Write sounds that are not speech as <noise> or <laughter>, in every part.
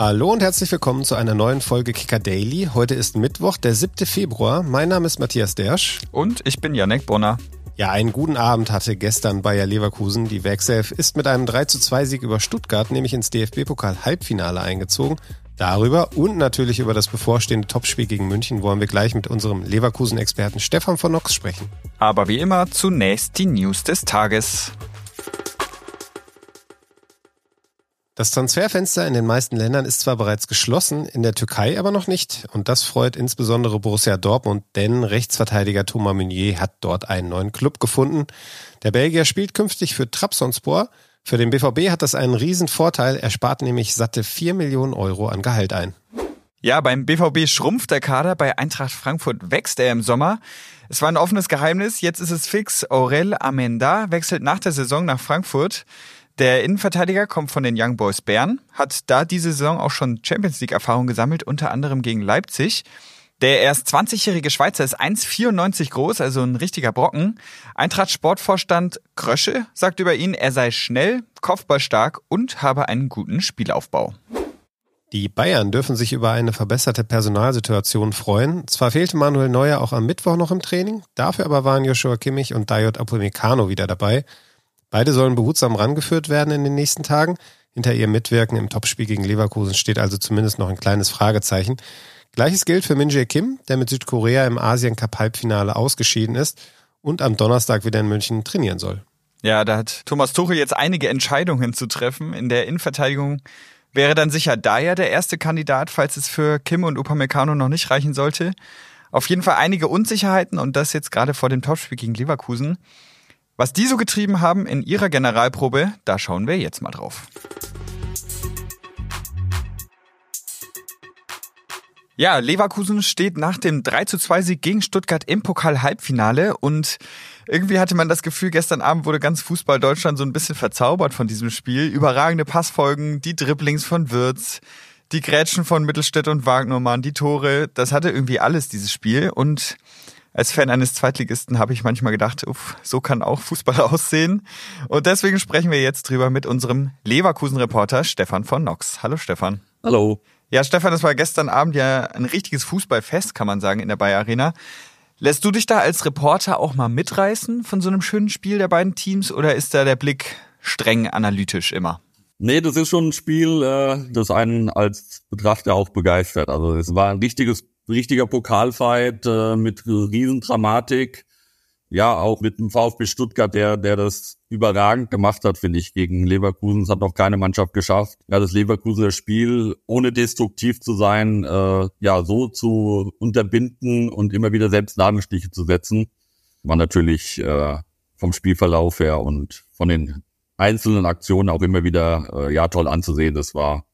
Hallo und herzlich willkommen zu einer neuen Folge Kicker Daily. Heute ist Mittwoch, der 7. Februar. Mein Name ist Matthias Dersch. Und ich bin Janek Bonner. Ja, einen guten Abend hatte gestern Bayer Leverkusen. Die Werkself ist mit einem 3 zu 2 Sieg über Stuttgart nämlich ins DFB-Pokal-Halbfinale eingezogen. Darüber und natürlich über das bevorstehende Topspiel gegen München wollen wir gleich mit unserem Leverkusen-Experten Stefan von Nox sprechen. Aber wie immer zunächst die News des Tages. Das Transferfenster in den meisten Ländern ist zwar bereits geschlossen, in der Türkei aber noch nicht. Und das freut insbesondere Borussia Dortmund, denn Rechtsverteidiger Thomas Meunier hat dort einen neuen Club gefunden. Der Belgier spielt künftig für Trabzonspor. Für den BVB hat das einen riesen Vorteil. Er spart nämlich satte 4 Millionen Euro an Gehalt ein. Ja, beim BVB schrumpft der Kader, bei Eintracht Frankfurt wächst er im Sommer. Es war ein offenes Geheimnis, jetzt ist es fix. Aurel Amenda wechselt nach der Saison nach Frankfurt. Der Innenverteidiger kommt von den Young Boys Bern, hat da diese Saison auch schon Champions League Erfahrung gesammelt, unter anderem gegen Leipzig. Der erst 20-jährige Schweizer ist 1,94 groß, also ein richtiger Brocken. Eintracht Sportvorstand Krösche sagt über ihn, er sei schnell, kopfballstark und habe einen guten Spielaufbau. Die Bayern dürfen sich über eine verbesserte Personalsituation freuen. Zwar fehlte Manuel Neuer auch am Mittwoch noch im Training, dafür aber waren Joshua Kimmich und Dayot Upamecano wieder dabei. Beide sollen behutsam rangeführt werden in den nächsten Tagen. Hinter ihrem Mitwirken im Topspiel gegen Leverkusen steht also zumindest noch ein kleines Fragezeichen. Gleiches gilt für Min Jae Kim, der mit Südkorea im Asien Cup Halbfinale ausgeschieden ist und am Donnerstag wieder in München trainieren soll. Ja, da hat Thomas Tuchel jetzt einige Entscheidungen zu treffen. In der Innenverteidigung wäre dann sicher Dyer der erste Kandidat, falls es für Kim und Upamecano noch nicht reichen sollte. Auf jeden Fall einige Unsicherheiten und das jetzt gerade vor dem Topspiel gegen Leverkusen. Was die so getrieben haben in ihrer Generalprobe, da schauen wir jetzt mal drauf. Ja, Leverkusen steht nach dem 3 zu 2 Sieg gegen Stuttgart im Pokal-Halbfinale und irgendwie hatte man das Gefühl, gestern Abend wurde ganz Fußball Deutschland so ein bisschen verzaubert von diesem Spiel. Überragende Passfolgen, die Dribblings von Würz, die Grätschen von Mittelstädt und Wagnermann, die Tore, das hatte irgendwie alles dieses Spiel und als Fan eines Zweitligisten habe ich manchmal gedacht, uff, so kann auch Fußball <laughs> aussehen. Und deswegen sprechen wir jetzt drüber mit unserem Leverkusen-Reporter Stefan von Nox. Hallo Stefan. Hallo. Ja, Stefan, das war gestern Abend ja ein richtiges Fußballfest, kann man sagen, in der Bayer Arena. Lässt du dich da als Reporter auch mal mitreißen von so einem schönen Spiel der beiden Teams oder ist da der Blick streng analytisch immer? Nee, das ist schon ein Spiel, äh, das einen als Betrachter auch begeistert. Also es war ein richtiges richtiger Pokalfight äh, mit Riesendramatik. Ja, auch mit dem VfB Stuttgart, der, der das überragend gemacht hat, finde ich, gegen Leverkusen. Es hat noch keine Mannschaft geschafft. Ja, das Leverkusener Spiel, ohne destruktiv zu sein, äh, ja, so zu unterbinden und immer wieder selbst Nadelstiche zu setzen, war natürlich äh, vom Spielverlauf her und von den einzelnen Aktionen auch immer wieder, äh, ja, toll anzusehen. Das war,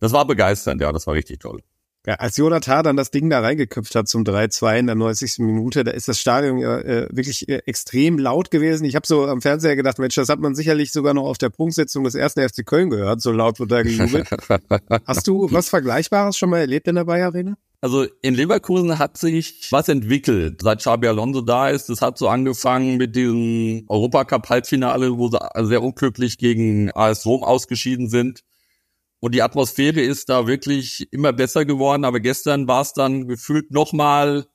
das war begeisternd, ja, das war richtig toll. Ja, als Jonathan dann das Ding da reingeköpft hat zum 3-2 in der 90. Minute, da ist das Stadion ja äh, wirklich äh, extrem laut gewesen. Ich habe so am Fernseher gedacht, Mensch, das hat man sicherlich sogar noch auf der Prunksetzung des ersten FC Köln gehört, so laut wird da gejubelt. <laughs> Hast du was Vergleichbares schon mal erlebt in der Bayer Arena? Also in Leverkusen hat sich was entwickelt, seit Xabi Alonso da ist. Es hat so angefangen mit diesem Europacup-Halbfinale, wo sie sehr unglücklich gegen AS Rom ausgeschieden sind. Und die Atmosphäre ist da wirklich immer besser geworden. Aber gestern war es dann gefühlt nochmal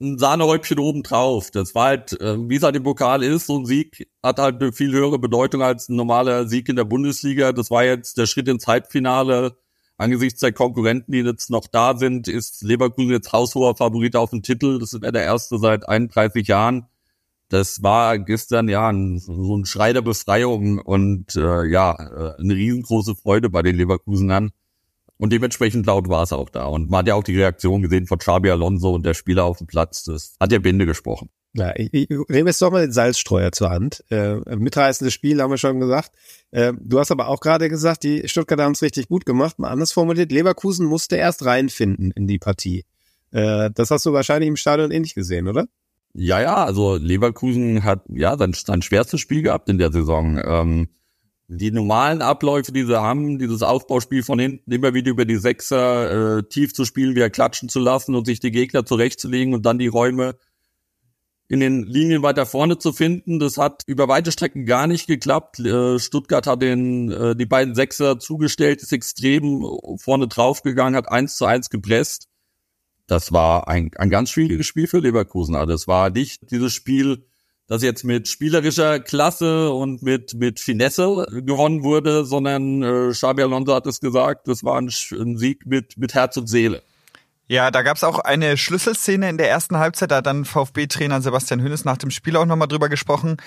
ein Sahnehäubchen oben drauf. Das war halt, äh, wie es halt im Pokal ist, so ein Sieg hat halt eine viel höhere Bedeutung als ein normaler Sieg in der Bundesliga. Das war jetzt der Schritt ins Halbfinale. Angesichts der Konkurrenten, die jetzt noch da sind, ist Leverkusen jetzt haushoher Favorit auf den Titel. Das er der erste seit 31 Jahren das war gestern ja ein, so ein Schrei der Befreiung und äh, ja, äh, eine riesengroße Freude bei den Leverkusenern. Und dementsprechend laut war es auch da. Und man hat ja auch die Reaktion gesehen von Xabi Alonso und der Spieler auf dem Platz. Das hat ja Bände gesprochen. Ja, ich, ich nehme jetzt doch mal den Salzstreuer zur Hand. Äh, mitreißendes Spiel, haben wir schon gesagt. Äh, du hast aber auch gerade gesagt, die Stuttgarter haben es richtig gut gemacht. Mal anders formuliert, Leverkusen musste erst reinfinden in die Partie. Äh, das hast du wahrscheinlich im Stadion ähnlich gesehen, oder? Ja, ja, also Leverkusen hat ja sein, sein schwerstes Spiel gehabt in der Saison. Ähm, die normalen Abläufe, die sie haben, dieses Aufbauspiel von hinten immer wieder über die Sechser äh, tief zu spielen, wieder klatschen zu lassen und sich die Gegner zurechtzulegen und dann die Räume in den Linien weiter vorne zu finden. Das hat über weite Strecken gar nicht geklappt. Äh, Stuttgart hat den, äh, die beiden Sechser zugestellt, ist extrem vorne draufgegangen, hat eins zu eins gepresst. Das war ein, ein ganz schwieriges Spiel für Leverkusen. Also es war nicht dieses Spiel, das jetzt mit spielerischer Klasse und mit, mit Finesse gewonnen wurde, sondern äh, Xabi Alonso hat es gesagt, das war ein, ein Sieg mit, mit Herz und Seele. Ja, da gab's auch eine Schlüsselszene in der ersten Halbzeit. Da hat dann VfB-Trainer Sebastian Hönes nach dem Spiel auch nochmal drüber gesprochen.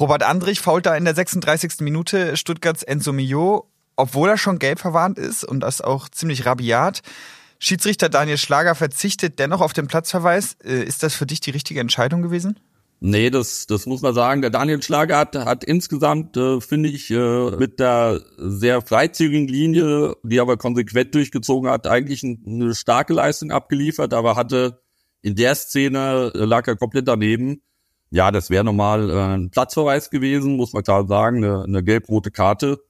Robert Andrich fault da in der 36. Minute Stuttgarts Enzo Mio, obwohl er schon gelb verwarnt ist und das auch ziemlich rabiat. Schiedsrichter Daniel Schlager verzichtet dennoch auf den Platzverweis. Äh, ist das für dich die richtige Entscheidung gewesen? Nee, das, das muss man sagen. Der Daniel Schlager hat, hat insgesamt, äh, finde ich, äh, mit der sehr freizügigen Linie, die aber konsequent durchgezogen hat, eigentlich ein, eine starke Leistung abgeliefert, aber hatte in der Szene, äh, lag er komplett daneben. Ja, das wäre normal äh, ein Platzverweis gewesen, muss man klar sagen, eine, eine gelb-rote Karte.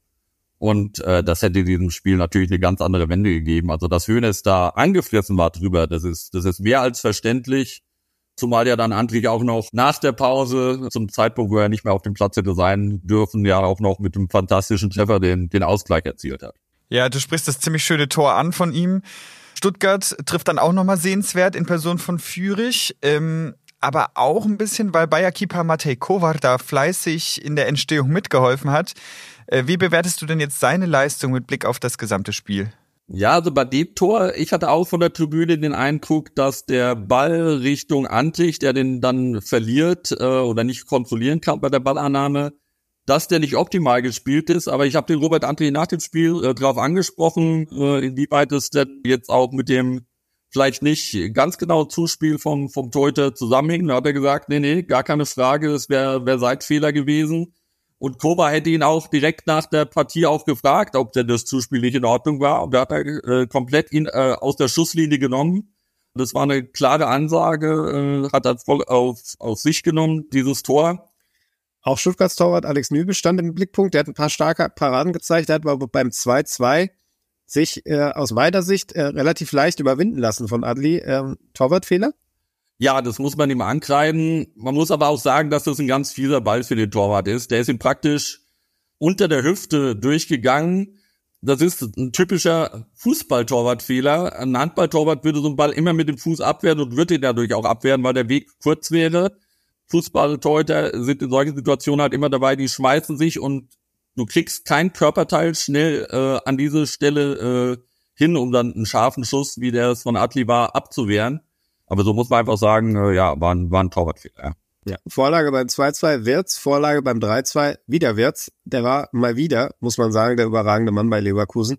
Und äh, das hätte diesem Spiel natürlich eine ganz andere Wende gegeben. Also dass Hönes da angefressen war drüber, das ist, das ist mehr als verständlich. Zumal ja dann Andrich auch noch nach der Pause, zum Zeitpunkt, wo er nicht mehr auf dem Platz hätte sein dürfen, ja auch noch mit einem fantastischen Treffer den, den Ausgleich erzielt hat. Ja, du sprichst das ziemlich schöne Tor an von ihm. Stuttgart trifft dann auch nochmal sehenswert in Person von Fürich. Ähm, aber auch ein bisschen, weil Bayer-Keeper Matej Kovar da fleißig in der Entstehung mitgeholfen hat. Äh, wie bewertest du denn jetzt seine Leistung mit Blick auf das gesamte Spiel? Ja, also bei dem Tor, ich hatte auch von der Tribüne den Eindruck, dass der Ball Richtung Antich, der den dann verliert äh, oder nicht kontrollieren kann bei der Ballannahme, dass der nicht optimal gespielt ist. Aber ich habe den Robert Antich nach dem Spiel äh, darauf angesprochen, äh, inwieweit es denn jetzt auch mit dem vielleicht nicht ganz genau Zuspiel vom, vom Torhüter zusammenhängt. Da hat er gesagt, nee, nee, gar keine Frage, es wäre wär Seitfehler gewesen. Und Kova hätte ihn auch direkt nach der Partie auch gefragt, ob denn das Zuspiel nicht in Ordnung war. Und da hat er äh, komplett ihn äh, aus der Schusslinie genommen. Das war eine klare Ansage, äh, hat er voll auf, auf sich genommen, dieses Tor. Auch Stuttgarts Torwart Alex Nübel stand im Blickpunkt. Der hat ein paar starke Paraden gezeigt. Der hat aber beim 2-2 sich äh, aus meiner Sicht äh, relativ leicht überwinden lassen von Adli. Ähm, Torwartfehler? Ja, das muss man ihm ankreiden. Man muss aber auch sagen, dass das ein ganz fieser Ball für den Torwart ist. Der ist ihm praktisch unter der Hüfte durchgegangen. Das ist ein typischer Fußballtorwartfehler. Ein Handballtorwart würde so einen Ball immer mit dem Fuß abwehren und würde ihn dadurch auch abwehren, weil der Weg kurz wäre. Fußballtorhüter sind in solchen Situationen halt immer dabei, die schmeißen sich und du kriegst kein Körperteil schnell äh, an diese Stelle äh, hin, um dann einen scharfen Schuss, wie der es von Atli war, abzuwehren. Aber so muss man einfach sagen, äh, ja, war ein, war ein Torwartfehler. Ja. Ja, Vorlage beim 2-2 Wirtz, Vorlage beim 3-2 wieder Wirtz. Der war mal wieder, muss man sagen, der überragende Mann bei Leverkusen.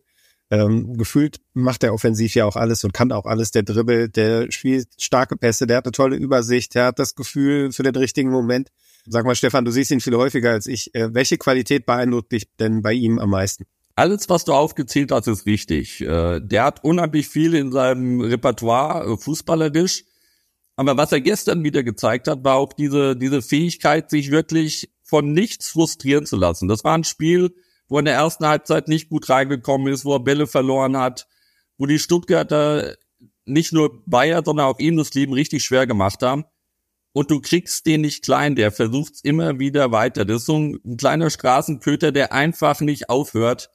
Ähm, gefühlt macht er offensiv ja auch alles und kann auch alles. Der Dribbel, der spielt starke Pässe, der hat eine tolle Übersicht, der hat das Gefühl für den richtigen Moment. Sag mal, Stefan, du siehst ihn viel häufiger als ich. Äh, welche Qualität beeindruckt dich denn bei ihm am meisten? Alles, was du aufgezählt hast, ist richtig. Äh, der hat unheimlich viel in seinem Repertoire äh, fußballerisch. Aber was er gestern wieder gezeigt hat, war auch diese, diese Fähigkeit, sich wirklich von nichts frustrieren zu lassen. Das war ein Spiel, wo er in der ersten Halbzeit nicht gut reingekommen ist, wo er Bälle verloren hat, wo die Stuttgarter nicht nur Bayer, sondern auch ihm das Leben richtig schwer gemacht haben. Und du kriegst den nicht klein, der versucht's immer wieder weiter. Das ist so ein kleiner Straßenköter, der einfach nicht aufhört.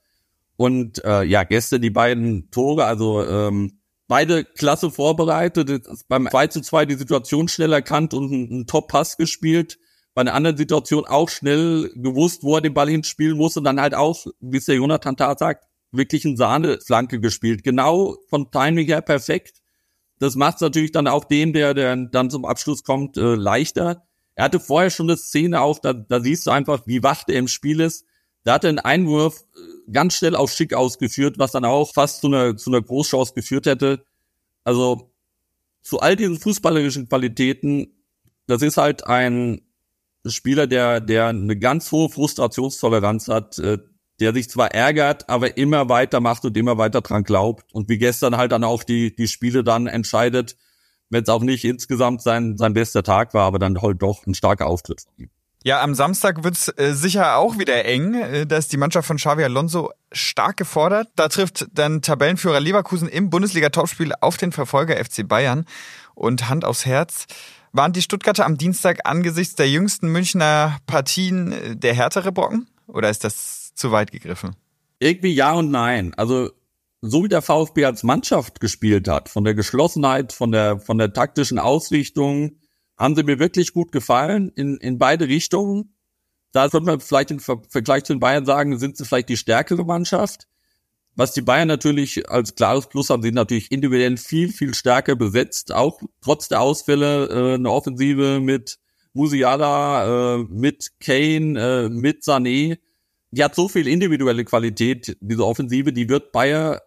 Und äh, ja, gestern die beiden Tore, also ähm, beide klasse vorbereitet, beim 2 zu 2 die Situation schnell erkannt und einen, einen Top-Pass gespielt. Bei einer anderen Situation auch schnell gewusst, wo er den Ball hinspielen muss und dann halt auch, wie es der Jonathan Tat sagt, wirklich eine Sahneflanke gespielt. Genau von Timing her perfekt. Das macht es natürlich dann auch dem, der, der dann zum Abschluss kommt, äh, leichter. Er hatte vorher schon eine Szene auch, da, da siehst du einfach, wie wach der im Spiel ist. Da hat er einen Einwurf äh, ganz schnell auf schick ausgeführt, was dann auch fast zu einer, zu einer Großchance geführt hätte. Also zu all diesen fußballerischen Qualitäten, das ist halt ein Spieler, der, der eine ganz hohe Frustrationstoleranz hat, äh, der sich zwar ärgert, aber immer weiter macht und immer weiter dran glaubt und wie gestern halt dann auch die, die Spiele dann entscheidet, wenn es auch nicht insgesamt sein, sein bester Tag war, aber dann halt doch ein starker Auftritt von ihm. Ja, am Samstag wird's äh, sicher auch wieder eng. Äh, da ist die Mannschaft von Xavi Alonso stark gefordert. Da trifft dann Tabellenführer Leverkusen im Bundesliga-Topspiel auf den Verfolger FC Bayern. Und Hand aufs Herz, Waren die Stuttgarter am Dienstag angesichts der jüngsten Münchner Partien äh, der härtere Brocken? Oder ist das zu weit gegriffen? Irgendwie ja und nein. Also so wie der VfB als Mannschaft gespielt hat, von der Geschlossenheit, von der von der taktischen Ausrichtung, haben sie mir wirklich gut gefallen in in beide Richtungen. Da sollte man vielleicht im Vergleich zu den Bayern sagen, sind sie vielleicht die stärkere Mannschaft. Was die Bayern natürlich als klares Plus haben, sind natürlich individuell viel, viel stärker besetzt. Auch trotz der Ausfälle äh, eine Offensive mit Musiala, äh, mit Kane, äh, mit Sané. Die hat so viel individuelle Qualität, diese Offensive, die wird Bayern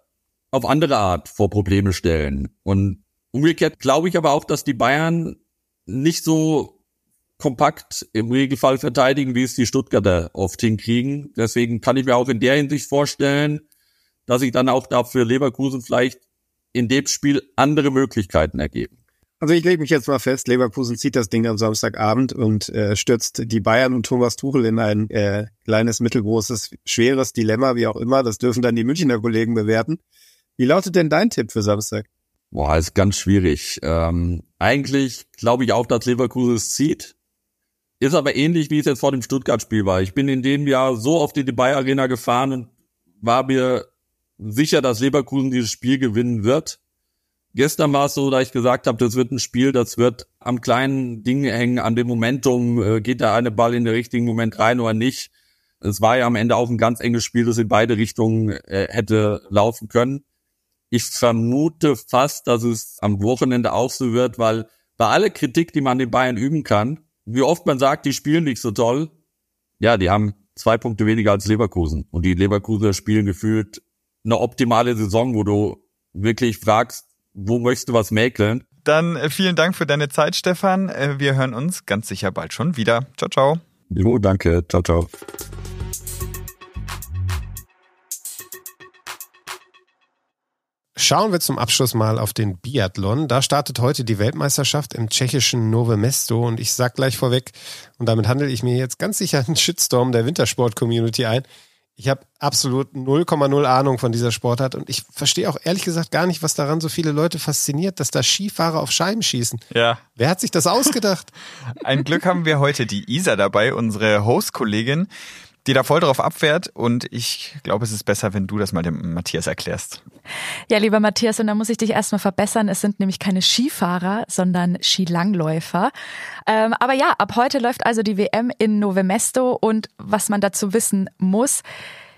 auf andere Art vor Probleme stellen. Und umgekehrt glaube ich aber auch, dass die Bayern nicht so kompakt im Regelfall verteidigen, wie es die Stuttgarter oft hinkriegen. Deswegen kann ich mir auch in der Hinsicht vorstellen, dass sich dann auch dafür Leverkusen vielleicht in dem Spiel andere Möglichkeiten ergeben. Also ich lege mich jetzt mal fest, Leverkusen zieht das Ding am Samstagabend und äh, stürzt die Bayern und Thomas Tuchel in ein äh, kleines, mittelgroßes, schweres Dilemma, wie auch immer. Das dürfen dann die Münchner Kollegen bewerten. Wie lautet denn dein Tipp für Samstag? Boah, ist ganz schwierig. Ähm, eigentlich glaube ich auch, dass Leverkusen es zieht. Ist aber ähnlich, wie es jetzt vor dem Stuttgart-Spiel war. Ich bin in dem Jahr so in die Bayer Arena gefahren und war mir sicher, dass Leverkusen dieses Spiel gewinnen wird. Gestern war es so, da ich gesagt habe, das wird ein Spiel, das wird am kleinen Ding hängen, an dem Momentum, äh, geht der eine Ball in den richtigen Moment rein oder nicht. Es war ja am Ende auch ein ganz enges Spiel, das in beide Richtungen äh, hätte laufen können. Ich vermute fast, dass es am Wochenende auch so wird, weil bei aller Kritik, die man den Bayern üben kann, wie oft man sagt, die spielen nicht so toll, ja, die haben zwei Punkte weniger als Leverkusen. Und die Leverkusener spielen gefühlt eine optimale Saison, wo du wirklich fragst, wo möchtest du was mäkeln? Dann äh, vielen Dank für deine Zeit, Stefan. Äh, wir hören uns ganz sicher bald schon wieder. Ciao, ciao. Jo, danke. Ciao, ciao. Schauen wir zum Abschluss mal auf den Biathlon. Da startet heute die Weltmeisterschaft im tschechischen Nove Mesto und ich sag gleich vorweg, und damit handle ich mir jetzt ganz sicher einen Shitstorm der Wintersport-Community ein. Ich habe absolut 0,0 Ahnung von dieser Sportart und ich verstehe auch ehrlich gesagt gar nicht, was daran so viele Leute fasziniert, dass da Skifahrer auf Scheiben schießen. Ja. Wer hat sich das ausgedacht? <laughs> Ein Glück haben wir heute die Isa dabei, unsere Host-Kollegin, die da voll drauf abfährt und ich glaube, es ist besser, wenn du das mal dem Matthias erklärst. Ja, lieber Matthias, und da muss ich dich erstmal verbessern. Es sind nämlich keine Skifahrer, sondern Skilangläufer. Ähm, aber ja, ab heute läuft also die WM in Novemesto und was man dazu wissen muss,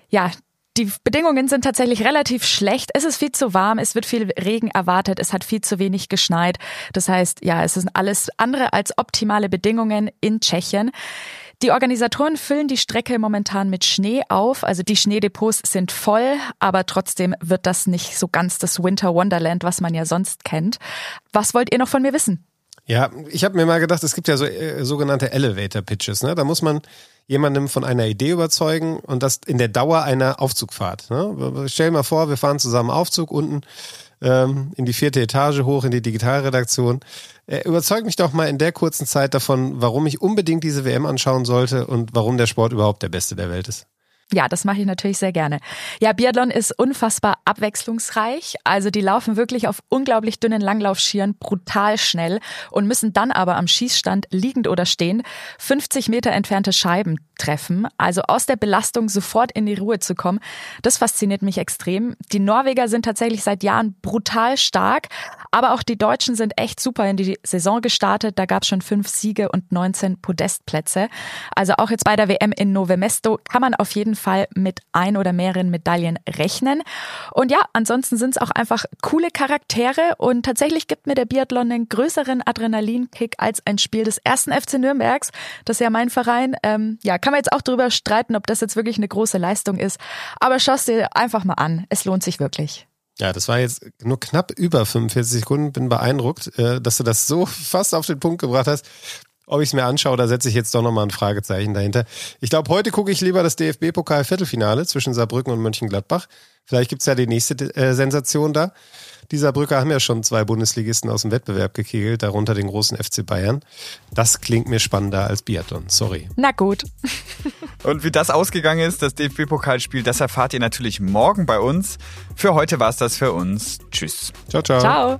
ja, die Bedingungen sind tatsächlich relativ schlecht. Es ist viel zu warm, es wird viel Regen erwartet, es hat viel zu wenig geschneit. Das heißt, ja, es sind alles andere als optimale Bedingungen in Tschechien. Die Organisatoren füllen die Strecke momentan mit Schnee auf, also die Schneedepots sind voll, aber trotzdem wird das nicht so ganz das Winter Wonderland, was man ja sonst kennt. Was wollt ihr noch von mir wissen? Ja, ich habe mir mal gedacht, es gibt ja so äh, sogenannte Elevator Pitches. Ne? Da muss man jemandem von einer Idee überzeugen und das in der Dauer einer Aufzugfahrt. Ne? Stell mal vor, wir fahren zusammen Aufzug unten ähm, in die vierte Etage hoch, in die Digitalredaktion. Äh, überzeug mich doch mal in der kurzen Zeit davon, warum ich unbedingt diese WM anschauen sollte und warum der Sport überhaupt der beste der Welt ist. Ja, das mache ich natürlich sehr gerne. Ja, Biathlon ist unfassbar abwechslungsreich. Also die laufen wirklich auf unglaublich dünnen Langlaufschieren brutal schnell und müssen dann aber am Schießstand liegend oder stehen 50 Meter entfernte Scheiben treffen. Also aus der Belastung sofort in die Ruhe zu kommen, das fasziniert mich extrem. Die Norweger sind tatsächlich seit Jahren brutal stark, aber auch die Deutschen sind echt super in die Saison gestartet. Da gab es schon fünf Siege und 19 Podestplätze. Also auch jetzt bei der WM in Novemesto kann man auf jeden Fall mit ein oder mehreren Medaillen rechnen. Und ja, ansonsten sind es auch einfach coole Charaktere und tatsächlich gibt mir der Biathlon einen größeren Adrenalinkick als ein Spiel des ersten FC Nürnbergs. Das ist ja mein Verein. Ähm, ja, kann man jetzt auch darüber streiten, ob das jetzt wirklich eine große Leistung ist. Aber schau es dir einfach mal an. Es lohnt sich wirklich. Ja, das war jetzt nur knapp über 45 Sekunden. Bin beeindruckt, äh, dass du das so <laughs> fast auf den Punkt gebracht hast. Ob ich es mir anschaue, da setze ich jetzt doch nochmal ein Fragezeichen dahinter. Ich glaube, heute gucke ich lieber das DFB-Pokal-Viertelfinale zwischen Saarbrücken und Mönchengladbach. Vielleicht gibt's ja die nächste äh, Sensation da. Die Saarbrücker haben ja schon zwei Bundesligisten aus dem Wettbewerb gekegelt, darunter den großen FC Bayern. Das klingt mir spannender als Biathlon, sorry. Na gut. <laughs> und wie das ausgegangen ist, das DFB-Pokalspiel, das erfahrt ihr natürlich morgen bei uns. Für heute war's das für uns. Tschüss. Ciao, ciao. Ciao.